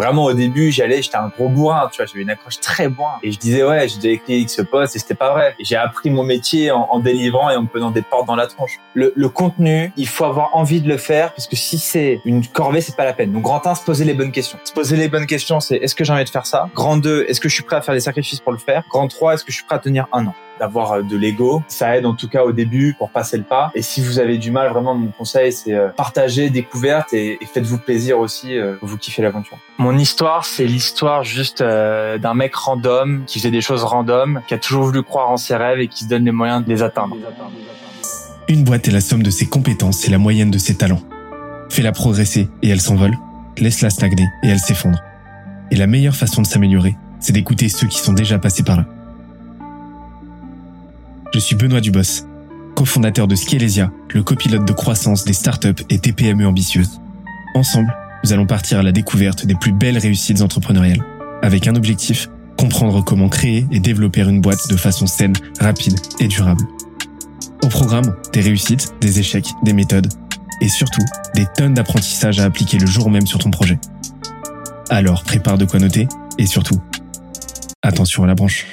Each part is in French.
Vraiment au début, j'allais, j'étais un gros bourrin, tu vois, j'avais une accroche très bourrin. Et je disais ouais, j'ai déjà écrit X poste et c'était pas vrai. J'ai appris mon métier en, délivrant et en me des portes dans la tronche. Le, le, contenu, il faut avoir envie de le faire parce que si c'est une corvée, c'est pas la peine. Donc grand 1, se poser les bonnes questions. Se poser les bonnes questions, c'est est-ce que j'ai envie de faire ça? Grand 2, est-ce que je suis prêt à faire des sacrifices pour le faire? Grand 3, est-ce que je suis prêt à tenir un an? D'avoir euh, de l'ego. Ça aide en tout cas au début pour passer le pas. Et si vous avez du mal, vraiment, mon conseil, c'est euh, partager, découverte et, et faites-vous plaisir aussi. Euh, vous kiffez l'aventure. Mon histoire, c'est l'histoire juste d'un mec random qui faisait des choses random, qui a toujours voulu croire en ses rêves et qui se donne les moyens de les atteindre. Une boîte est la somme de ses compétences et la moyenne de ses talents. Fais-la progresser et elle s'envole. Laisse-la stagner et elle s'effondre. Et la meilleure façon de s'améliorer, c'est d'écouter ceux qui sont déjà passés par là. Je suis Benoît Dubos, cofondateur de Skelesia, le copilote de croissance des startups et TPME ambitieuses. Ensemble, nous allons partir à la découverte des plus belles réussites entrepreneuriales, avec un objectif, comprendre comment créer et développer une boîte de façon saine, rapide et durable. Au programme, des réussites, des échecs, des méthodes, et surtout, des tonnes d'apprentissages à appliquer le jour même sur ton projet. Alors, prépare de quoi noter, et surtout, attention à la branche.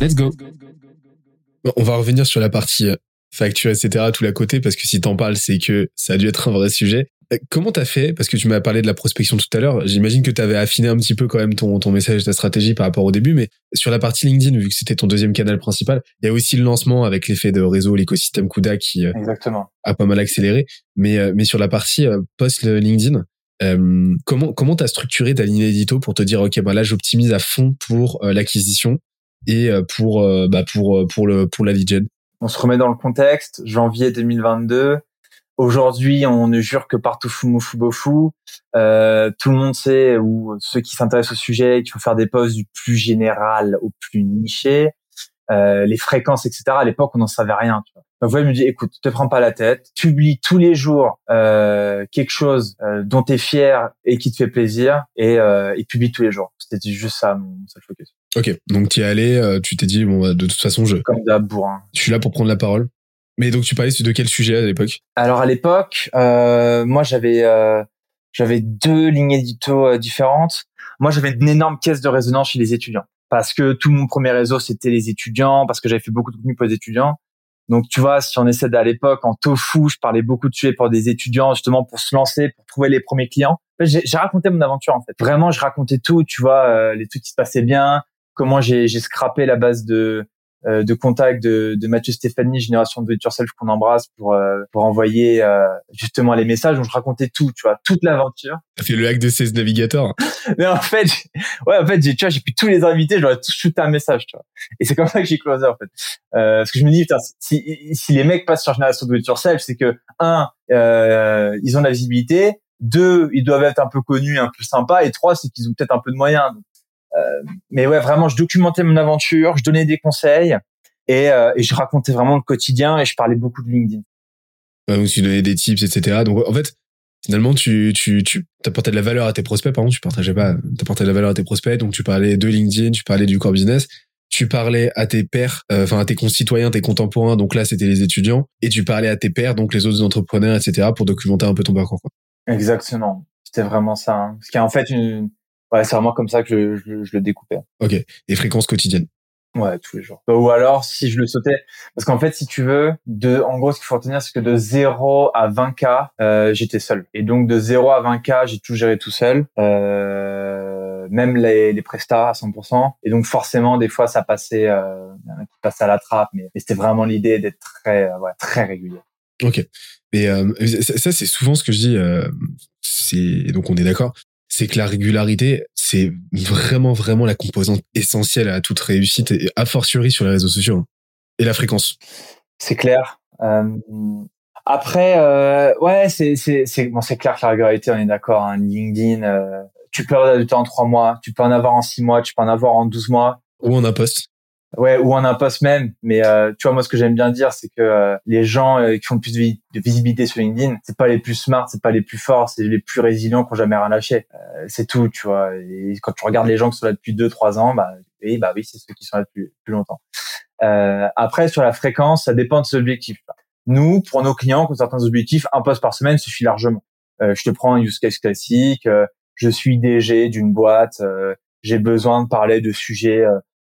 Let's go. On va revenir sur la partie euh, facture, etc., tout la côté, parce que si t'en parles, c'est que ça a dû être un vrai sujet. Euh, comment t'as fait? Parce que tu m'as parlé de la prospection tout à l'heure. J'imagine que t'avais affiné un petit peu quand même ton, ton message, ta stratégie par rapport au début, mais sur la partie LinkedIn, vu que c'était ton deuxième canal principal, il y a aussi le lancement avec l'effet de réseau, l'écosystème Kuda qui euh, Exactement. a pas mal accéléré. Mais, mais sur la partie post LinkedIn, euh, comment comment t'as structuré ta ligne édito pour te dire ok bah là j'optimise à fond pour l'acquisition? Et euh, pour euh, bah pour euh, pour le pour la lead. On se remet dans le contexte, janvier 2022. Aujourd'hui, on ne jure que par Toufou Bofu. Euh, tout le monde sait, ou ceux qui s'intéressent au sujet, qu'il faut faire des posts du plus général au plus niché. Euh, les fréquences, etc. À l'époque, on n'en savait rien. Tu vois. Donc, vous me dit, écoute, te prends pas la tête, publie tous les jours euh, quelque chose euh, dont tu es fier et qui te fait plaisir, et, et publie tous les jours. C'était juste ça mon seul focus. Ok, donc tu es allé, euh, tu t'es dit bon bah, de toute façon je. Comme d'hab bourrin. Je suis là pour prendre la parole. Mais donc tu parlais de quel sujet à l'époque? Alors à l'époque, euh, moi j'avais euh, j'avais deux lignes édito euh, différentes. Moi j'avais une énorme caisse de résonance chez les étudiants parce que tout mon premier réseau c'était les étudiants parce que j'avais fait beaucoup de contenu pour les étudiants. Donc tu vois, si on essaie à l'époque en tofu, je parlais beaucoup de sujets pour des étudiants justement pour se lancer, pour trouver les premiers clients. J'ai raconté mon aventure en fait. Vraiment, je racontais tout, tu vois, euh, les trucs qui se passaient bien, comment j'ai scrappé la base de euh, de contact de, de Mathieu Stéphanie, génération de Yourself qu'on embrasse pour euh, pour envoyer euh, justement les messages. Donc je racontais tout, tu vois, toute l'aventure. Ça fait le hack de 16 navigateurs. Mais en fait, ouais, en fait, j'ai tu vois, j'ai pris tous les invités, j'aurais tous shooté un message, tu vois. Et c'est comme ça que j'ai closé en fait. Euh, parce que je me dis putain, si si les mecs passent sur génération de Yourself, c'est que un, ils ont la visibilité. Deux, ils doivent être un peu connus, un peu sympas. Et trois, c'est qu'ils ont peut-être un peu de moyens. Euh, mais ouais, vraiment, je documentais mon aventure, je donnais des conseils et, euh, et je racontais vraiment le quotidien et je parlais beaucoup de LinkedIn. donc tu donnais des tips, etc. Donc en fait, finalement, tu tu tu apportais de la valeur à tes prospects. Pardon, tu partageais pas, t'apportais de la valeur à tes prospects. Donc tu parlais de LinkedIn, tu parlais du core business. Tu parlais à tes pairs, euh, enfin à tes concitoyens, tes contemporains, donc là c'était les étudiants, et tu parlais à tes pairs, donc les autres entrepreneurs, etc., pour documenter un peu ton parcours. Quoi. Exactement, c'était vraiment ça. Hein. Ce qui est en fait une, Ouais, c'est vraiment comme ça que je, je, je, le découpais. Ok. Et fréquences quotidiennes. Ouais, tous les jours. Ou alors, si je le sautais, parce qu'en fait, si tu veux, de, en gros, ce qu'il faut retenir, c'est que de 0 à 20K, euh, j'étais seul. Et donc, de 0 à 20K, j'ai tout géré tout seul. Euh, même les, les prestats à 100%. Et donc, forcément, des fois, ça passait, euh, passait à la trappe, mais, mais c'était vraiment l'idée d'être très, euh, ouais, très régulier. Ok. Mais euh, ça, c'est souvent ce que je dis. Euh, c'est donc on est d'accord c'est que la régularité, c'est vraiment, vraiment la composante essentielle à toute réussite, et a fortiori sur les réseaux sociaux. Hein. Et la fréquence. C'est clair. Euh, après, euh, ouais, c'est bon, clair que la régularité, on est d'accord. Hein, LinkedIn, euh, tu peux avoir du temps en trois mois, tu peux en avoir en six mois, tu peux en avoir en douze mois. Ou en un poste. Ouais, ou en un post même. Mais euh, tu vois, moi, ce que j'aime bien dire, c'est que euh, les gens euh, qui font le plus de, visibilité sur LinkedIn, c'est pas les plus smart, c'est pas les plus forts, c'est les plus résilients qui ont jamais rien lâché. c'est tout, tu vois. Et quand tu regardes les gens qui sont là depuis deux, trois ans, bah oui, bah oui, c'est ceux qui sont là depuis plus longtemps. après, sur la fréquence, ça dépend de ses objectifs. Nous, pour nos clients, qui ont certains objectifs, un post par semaine suffit largement. je te prends un use case classique. je suis DG d'une boîte. j'ai besoin de parler de sujets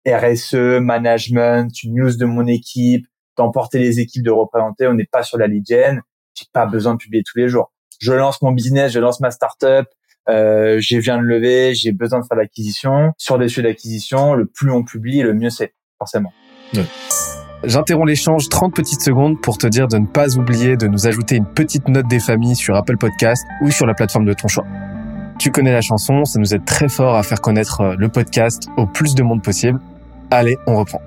RSE, management, news de mon équipe, d'emporter les équipes, de représenter. On n'est pas sur la lead. J'ai pas besoin de publier tous les jours. Je lance mon business, je lance ma startup. Euh, j'ai viens de lever, j'ai besoin de faire l'acquisition. Sur des sujets d'acquisition, le plus on publie, le mieux c'est, forcément. J'interromps l'échange 30 petites secondes pour te dire de ne pas oublier de nous ajouter une petite note des familles sur Apple Podcast ou sur la plateforme de ton choix. Tu connais la chanson, ça nous aide très fort à faire connaître euh, le podcast au plus de monde possible. Allez, on reprend.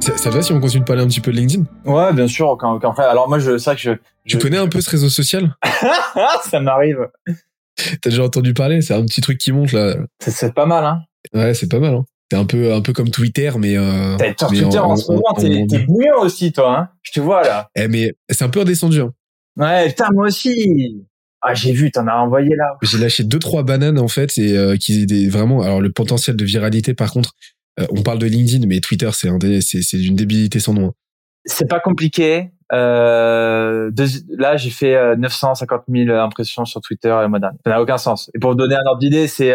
Ça, ça va si on continue de parler un petit peu de LinkedIn? Ouais, bien sûr, aucun, aucun Alors moi, je sais que je... Tu connais un peu ce réseau social? Ça m'arrive. T'as déjà entendu parler C'est un petit truc qui monte là. C'est pas mal, hein Ouais, c'est pas mal, hein c'est un peu un peu comme Twitter mais euh, Twitter en, ce moment t'es bouillant aussi toi hein je te vois là eh mais c'est un peu redescendu hein. ouais putain moi aussi ah, j'ai vu, t'en as envoyé là. J'ai lâché deux trois bananes en fait et euh, qui étaient vraiment. Alors le potentiel de viralité, par contre, euh, on parle de LinkedIn, mais Twitter, c'est un c'est c'est d'une débilité sans nom. Hein. C'est pas compliqué. Euh, là, j'ai fait 950 euh, 000 impressions sur Twitter le mois dernier. Ça n'a aucun sens. Et pour vous donner un ordre d'idée, c'est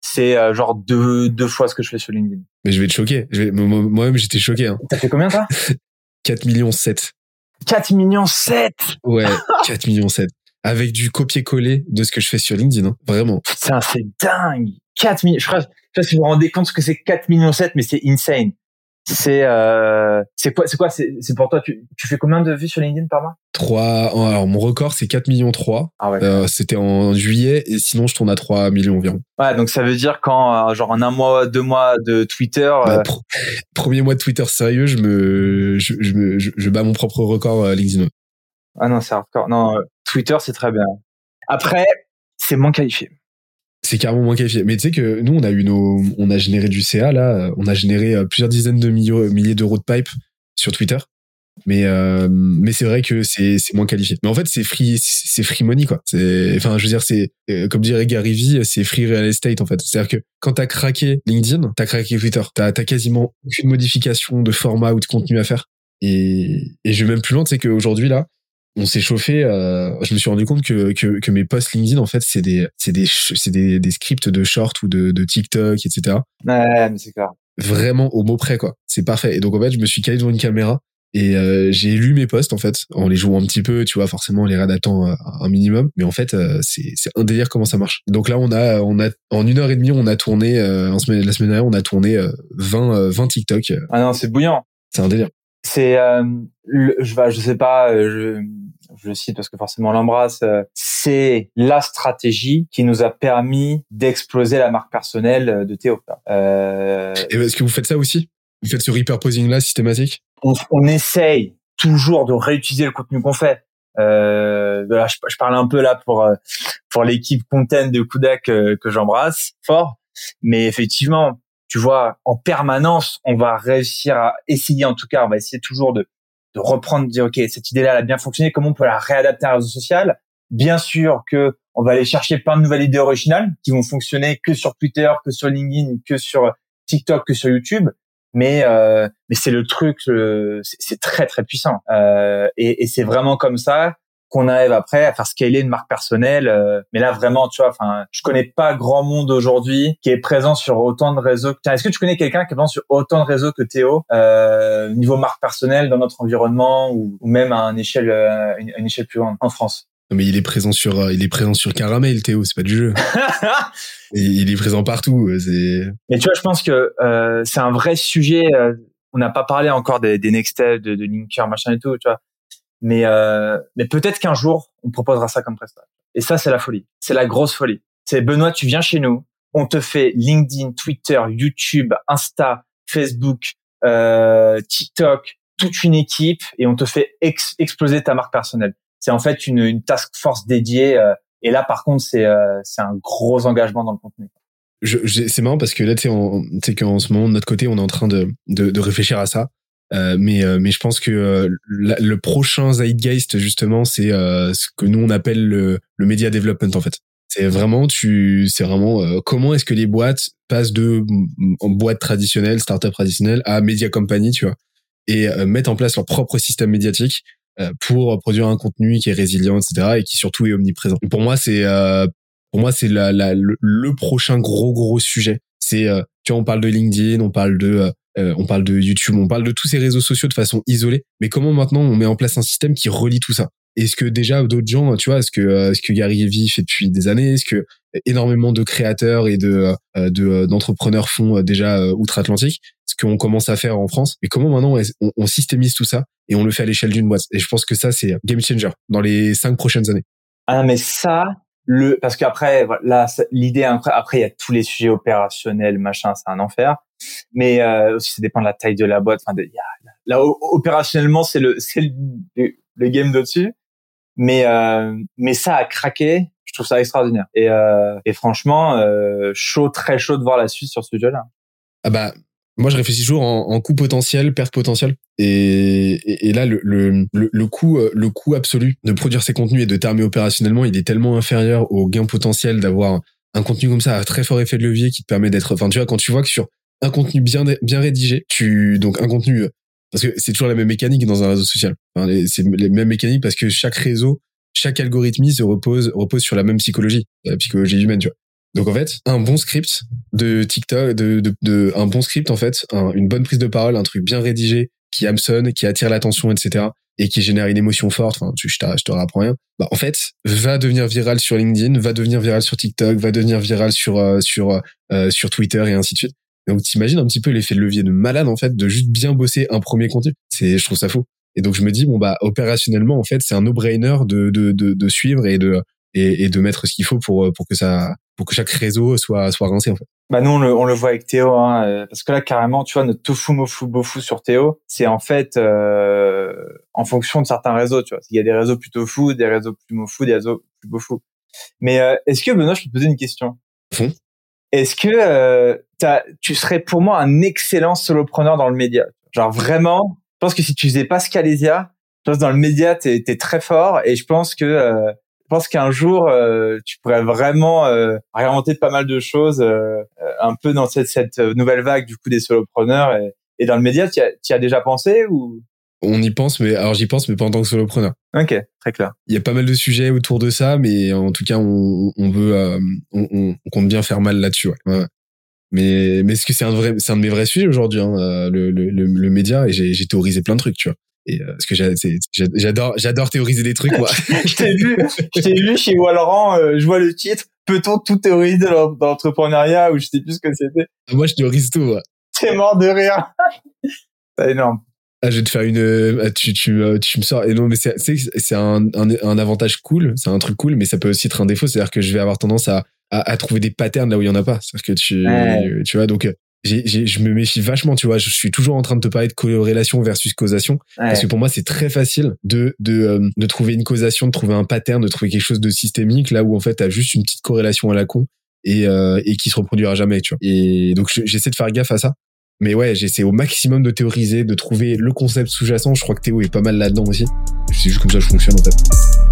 c'est genre deux deux fois ce que je fais sur LinkedIn. Mais je vais te choquer. Moi-même, j'étais choqué. Hein. T'as fait combien toi 4 millions 7. 4 millions 7 Ouais, 4 millions 7 avec du copier-coller de ce que je fais sur LinkedIn, hein. vraiment. Putain, c'est dingue. 4 millions. Je sais pas si vous vous rendez compte ce que c'est 4 millions 7, mais c'est insane. C'est euh, c'est quoi c'est quoi c'est pour toi tu, tu fais combien de vues sur LinkedIn par mois? 3 alors mon record c'est 4 millions 3. Ah ouais. Euh, c'était en juillet et sinon je tourne à 3 millions environ. Ouais, donc ça veut dire quand euh, genre en un mois, deux mois de Twitter bah, euh, premier mois de Twitter sérieux, je me je, je me je, je bats mon propre record LinkedIn. Ah non, c'est hardcore. Non, Twitter, c'est très bien. Après, c'est moins qualifié. C'est carrément moins qualifié. Mais tu sais que nous, on a eu nos, on a généré du CA là, on a généré euh, plusieurs dizaines de milliers d'euros de pipe sur Twitter. Mais euh, mais c'est vrai que c'est c'est moins qualifié. Mais en fait, c'est free c'est free money quoi. Enfin je veux dire c'est euh, comme dirait Gary Vee, c'est free real estate en fait. C'est-à-dire que quand t'as craqué LinkedIn, t'as craqué Twitter. T'as as quasiment aucune modification de format ou de contenu à faire. Et et je vais même plus loin, c'est qu'aujourd'hui là, on s'est chauffé. Euh, je me suis rendu compte que, que, que mes posts LinkedIn, en fait, c'est des, c'est des, c'est des, des, scripts de short ou de, de TikTok, etc. Ouais, mais c'est clair. Vraiment au mot près, quoi. C'est parfait. Et donc, en fait, je me suis calé devant une caméra et euh, j'ai lu mes posts, en fait, en les jouant un petit peu, tu vois, forcément, les réadaptant euh, un minimum. Mais en fait, euh, c'est, c'est un délire comment ça marche. Donc là, on a, on a, en une heure et demie, on a tourné, en semaine, la semaine dernière, on a tourné 20, 20 TikTok. Ah non, c'est bouillant. C'est un délire. C'est, je, je sais pas, je, je le cite parce que forcément on l'embrasse, euh, c'est la stratégie qui nous a permis d'exploser la marque personnelle euh, de Théo. Euh... Et est-ce que vous faites ça aussi? Vous faites ce repurposing là systématique? On, on essaye toujours de réutiliser le contenu qu'on fait. Euh, je, je, parle un peu là pour euh, pour l'équipe content de Kudak que, que j'embrasse fort, mais effectivement, tu vois, en permanence, on va réussir à essayer, en tout cas, on va essayer toujours de de reprendre, de dire ok cette idée-là elle a bien fonctionné, comment on peut la réadapter à un réseau social? Bien sûr que on va aller chercher plein de nouvelles idées originales qui vont fonctionner que sur Twitter, que sur LinkedIn, que sur TikTok, que sur YouTube. Mais euh, mais c'est le truc, c'est très très puissant. Euh, et, et c'est vraiment comme ça qu'on arrive après à faire scaler une marque personnelle. Euh, mais là, vraiment, tu vois, enfin, je connais pas grand monde aujourd'hui qui est présent sur autant de réseaux. Tiens, est-ce que tu connais quelqu'un qui est présent sur autant de réseaux que Théo, euh, niveau marque personnelle dans notre environnement ou, même à une échelle, euh, une, échelle plus grande en France? Mais il est présent sur, euh, il est présent sur Caramel, Théo, c'est pas du jeu. Et il est présent partout. C'est. Mais tu vois, je pense que euh, c'est un vrai sujet. on n'a pas parlé encore des, des next steps, de, de linker, machin et tout. Tu vois, mais, euh, mais peut-être qu'un jour, on proposera ça comme prestation. Et ça, c'est la folie. C'est la grosse folie. C'est Benoît, tu viens chez nous, on te fait LinkedIn, Twitter, YouTube, Insta, Facebook, euh, TikTok, toute une équipe, et on te fait exploser ta marque personnelle. C'est en fait une, une task force dédiée. Euh, et là, par contre, c'est euh, un gros engagement dans le contenu. c'est marrant parce que là, tu sais qu'en ce moment, de notre côté, on est en train de, de, de réfléchir à ça. Euh, mais, euh, mais je pense que euh, le prochain Zeitgeist, justement, c'est euh, ce que nous, on appelle le, le media development, en fait. C'est vraiment, tu, c'est vraiment euh, comment est-ce que les boîtes passent de mm, en boîte traditionnelle, startup traditionnelle, à media company, tu vois, et mettent en place leur propre système médiatique pour produire un contenu qui est résilient, etc., et qui surtout est omniprésent. Pour moi, c'est pour moi, c'est la, la, le, le prochain gros gros sujet. C'est, tu vois, on parle de LinkedIn, on parle de, euh, on parle de YouTube, on parle de tous ces réseaux sociaux de façon isolée. Mais comment maintenant on met en place un système qui relie tout ça? Est-ce que déjà d'autres gens, tu vois, est-ce que euh, ce que Gary Vee fait depuis des années, est-ce que énormément de créateurs et de euh, euh, d'entrepreneurs font déjà outre-Atlantique? Ce qu'on commence à faire en France? Mais comment maintenant on, on systémise tout ça et on le fait à l'échelle d'une boîte? Et je pense que ça c'est game changer dans les cinq prochaines années. Ah mais ça, le parce qu'après, là, l'idée après, il y a tous les sujets opérationnels, machin, c'est un enfer. Mais euh, aussi, ça dépend de la taille de la boîte. Enfin, de- là, opérationnellement, c'est le, c'est le, le game dessus. Mais euh, mais ça a craqué. Je trouve ça extraordinaire. Et euh, et franchement, euh, chaud, très chaud de voir la suite sur ce sujet-là. Ah bah, moi, je réfléchis toujours en, en coût potentiel, perte potentielle. Et, et, là, le, le, le, coût, euh, le coût absolu de produire ces contenus et de t'armer opérationnellement, il est tellement inférieur au gain potentiel d'avoir un contenu comme ça à très fort effet de levier qui te permet d'être, enfin, tu vois, quand tu vois que sur un contenu bien, bien rédigé, tu, donc un contenu, parce que c'est toujours la même mécanique dans un réseau social. Enfin, c'est les mêmes mécaniques parce que chaque réseau, chaque algorithme se repose, repose sur la même psychologie, la psychologie humaine, tu vois. Donc en fait, un bon script de TikTok, de, de, de un bon script en fait, un- une bonne prise de parole, un truc bien rédigé qui hameçonne, qui attire l'attention, etc. et qui génère une émotion forte. Enfin, tu, je, je te rapprends rien. Bah en fait, va devenir viral sur LinkedIn, va devenir viral sur TikTok, va devenir viral sur euh, sur euh, sur Twitter et ainsi de suite. Donc t'imagines un petit peu l'effet de levier de malade en fait de juste bien bosser un premier contenu. C'est je trouve ça fou. Et donc je me dis bon bah opérationnellement en fait c'est un no-brainer de de de, de suivre et de et de mettre ce qu'il faut pour pour que ça pour que chaque réseau soit soit rincé en fait. Bah nous on le, on le voit avec Théo, hein, euh, parce que là carrément, tu vois, notre tofu mofu bofu sur Théo, c'est en fait euh, en fonction de certains réseaux, tu vois. Il y a des réseaux plutôt fous, des réseaux plus mofu, des réseaux plus bofu. Mais euh, est-ce que Benoît, je peux te poser une question? Est-ce que euh, t'as- tu serais pour moi un excellent solopreneur dans le média? Genre vraiment, je pense que si tu faisais pas Scalesia, je pense que dans le média t'es es très fort et je pense que euh, je pense qu'un jour euh, tu pourrais vraiment euh, réinventer pas mal de choses euh, euh, un peu dans cette, cette nouvelle vague du coup des solopreneurs et, et dans le média tu y, as- t'y as déjà pensé ou? On y pense mais alors j'y pense mais pas en tant que solopreneur. Ok, très clair. Il y a pas mal de sujets autour de ça mais en tout cas on, on veut euh, on, on- compte bien faire mal là-dessus ouais. Ouais. Mais mais est-ce que c'est un vrai c'est un de mes vrais sujets aujourd'hui hein, euh, le, le, le, le média? Et j'ai j'ai théorisé plein de trucs tu vois. Et euh, parce que j'adore j'adore théoriser des trucs moi. je t'ai vu, je t'ai vu chez Wallerand, euh, je vois le titre. Peut-on tout théoriser dans, l'entrepreneuriat ou je sais plus ce que c'était? moi je théorise tout. moi. T'es mort de rire. C'est énorme. Ah, je vais te faire une. euh, Tu, tu, euh, tu me sors. Et non, mais c'est c'est un, un, un avantage cool, c'est un truc cool, mais ça peut aussi être un défaut. C'est-à-dire que je vais avoir tendance à, à, à trouver des patterns là où il y en a pas. C'est-à-dire que tu, Ouais. tu vois, donc euh, j'ai, j'ai, je me méfie vachement. Tu vois, je suis toujours en train de te parler de corrélation versus causation, Ouais. parce que pour moi c'est très facile de de euh, de trouver une causation, de trouver un pattern, de trouver quelque chose de systémique là où en fait t'as juste une petite corrélation à la con et euh, et qui se reproduira jamais. Tu vois. Et donc je- j'essaie de faire gaffe à ça. Mais ouais, j'essaie au maximum de théoriser, de trouver le concept sous-jacent. Je crois que Théo est pas mal là-dedans aussi. C'est juste comme ça que je fonctionne en fait.